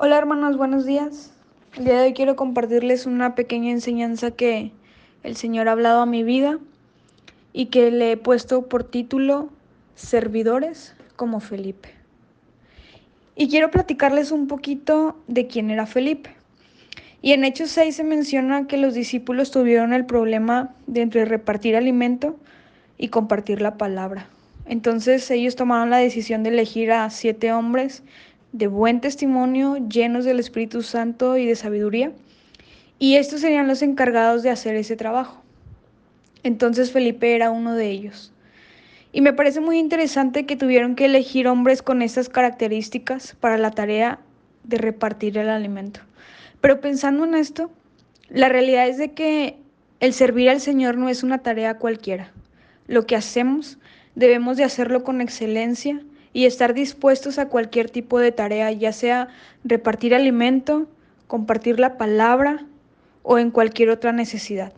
Hola hermanos, buenos días. El día de hoy quiero compartirles una pequeña enseñanza que el Señor ha hablado a mi vida y que le he puesto por título Servidores como Felipe. Y quiero platicarles un poquito de quién era Felipe. Y en Hechos 6 se menciona que los discípulos tuvieron el problema de entre repartir alimento y compartir la palabra. Entonces ellos tomaron la decisión de elegir a siete hombres de buen testimonio, llenos del Espíritu Santo y de sabiduría, y estos serían los encargados de hacer ese trabajo. Entonces Felipe era uno de ellos. Y me parece muy interesante que tuvieron que elegir hombres con estas características para la tarea de repartir el alimento. Pero pensando en esto, la realidad es de que el servir al Señor no es una tarea cualquiera. Lo que hacemos debemos de hacerlo con excelencia y estar dispuestos a cualquier tipo de tarea, ya sea repartir alimento, compartir la palabra o en cualquier otra necesidad.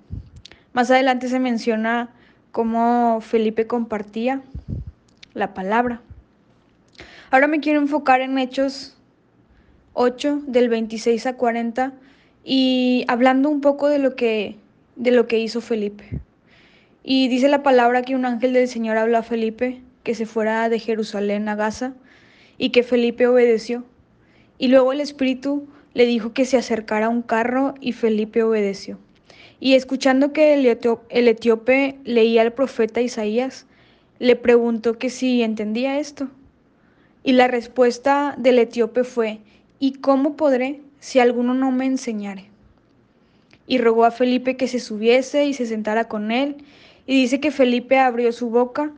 Más adelante se menciona cómo Felipe compartía la palabra. Ahora me quiero enfocar en Hechos 8 del 26 a 40 y hablando un poco de lo que de lo que hizo Felipe. Y dice la palabra que un ángel del Señor habló a Felipe que se fuera de Jerusalén a Gaza y que Felipe obedeció. Y luego el Espíritu le dijo que se acercara a un carro y Felipe obedeció. Y escuchando que el, etíope leía al profeta Isaías, le preguntó que si entendía esto. Y la respuesta del etíope fue, ¿y cómo podré si alguno no me enseñare? Y rogó a Felipe que se subiese y se sentara con él. Y dice que Felipe abrió su boca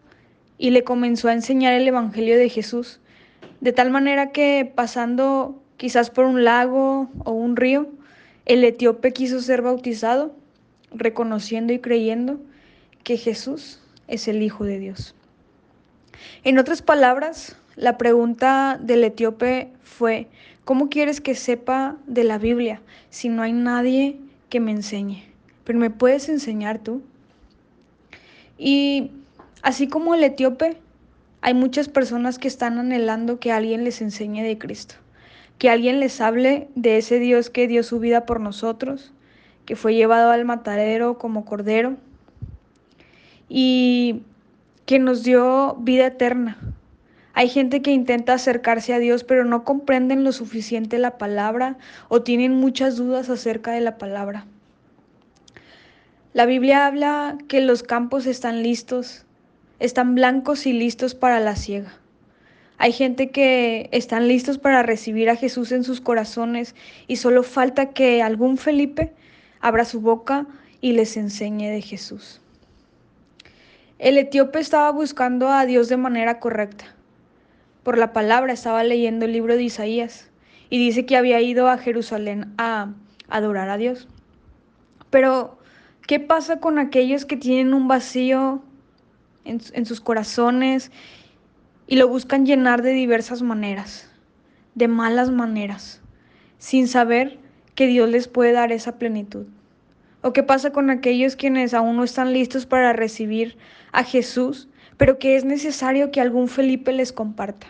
y le comenzó a enseñar el Evangelio de Jesús, de tal manera que pasando quizás por un lago o un río, el etíope quiso ser bautizado, reconociendo y creyendo que Jesús es el Hijo de Dios. En otras palabras, la pregunta del etíope fue, ¿cómo quieres que sepa de la Biblia si no hay nadie que me enseñe? Pero me puedes enseñar tú. Y Así como el etíope, hay muchas personas que están anhelando que alguien les enseñe de Cristo, que alguien les hable de ese Dios que dio su vida por nosotros, que fue llevado al matadero como cordero y que nos dio vida eterna. Hay gente que intenta acercarse a Dios pero no comprenden lo suficiente la palabra o tienen muchas dudas acerca de la palabra. La Biblia habla que los campos están listos, están blancos y listos para la ciega. Hay gente que están listos para recibir a Jesús en sus corazones y solo falta que algún Felipe abra su boca y les enseñe de Jesús. El etíope estaba buscando a Dios de manera correcta. Por la palabra estaba leyendo el libro de Isaías y dice que había ido a Jerusalén a adorar a Dios. Pero, ¿qué pasa con aquellos que tienen un vacío en, sus corazones y lo buscan llenar de diversas maneras, de malas maneras, sin saber que Dios les puede dar esa plenitud. ¿O qué pasa con aquellos quienes aún no están listos para recibir a Jesús, pero que es necesario que algún Felipe les comparta?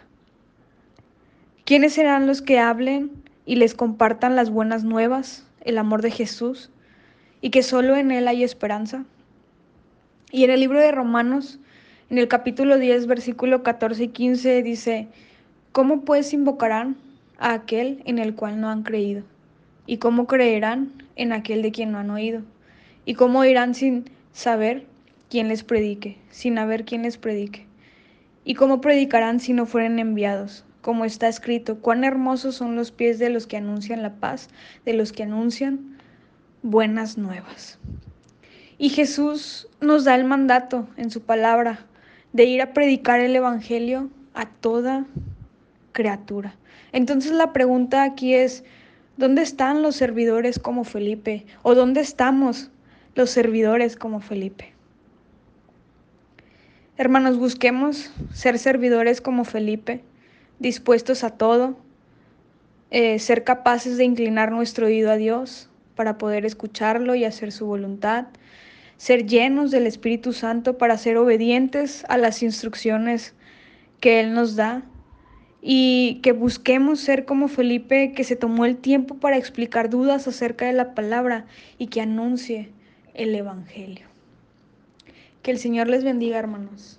¿Quiénes serán los que hablen y les compartan las buenas nuevas, el amor de Jesús, y que solo en Él hay esperanza? Y en el libro de Romanos, en el capítulo 10, versículo 14 y 15 dice, ¿cómo pues invocarán a aquel en el cual no han creído? ¿Y cómo creerán en aquel de quien no han oído? ¿Y cómo irán sin saber quién les predique, sin haber quien les predique? ¿Y cómo predicarán si no fueren enviados? Como está escrito, cuán hermosos son los pies de los que anuncian la paz, de los que anuncian buenas nuevas. Y Jesús nos da el mandato en su palabra de ir a predicar el Evangelio a toda criatura. Entonces la pregunta aquí es, ¿dónde están los servidores como Felipe? ¿O dónde estamos los servidores como Felipe? Hermanos, busquemos ser servidores como Felipe, dispuestos a todo, eh, ser capaces de inclinar nuestro oído a Dios para poder escucharlo y hacer su voluntad, ser llenos del Espíritu Santo para ser obedientes a las instrucciones que Él nos da, y que busquemos ser como Felipe que se tomó el tiempo para explicar dudas acerca de la palabra y que anuncie el Evangelio. Que el Señor les bendiga, hermanos.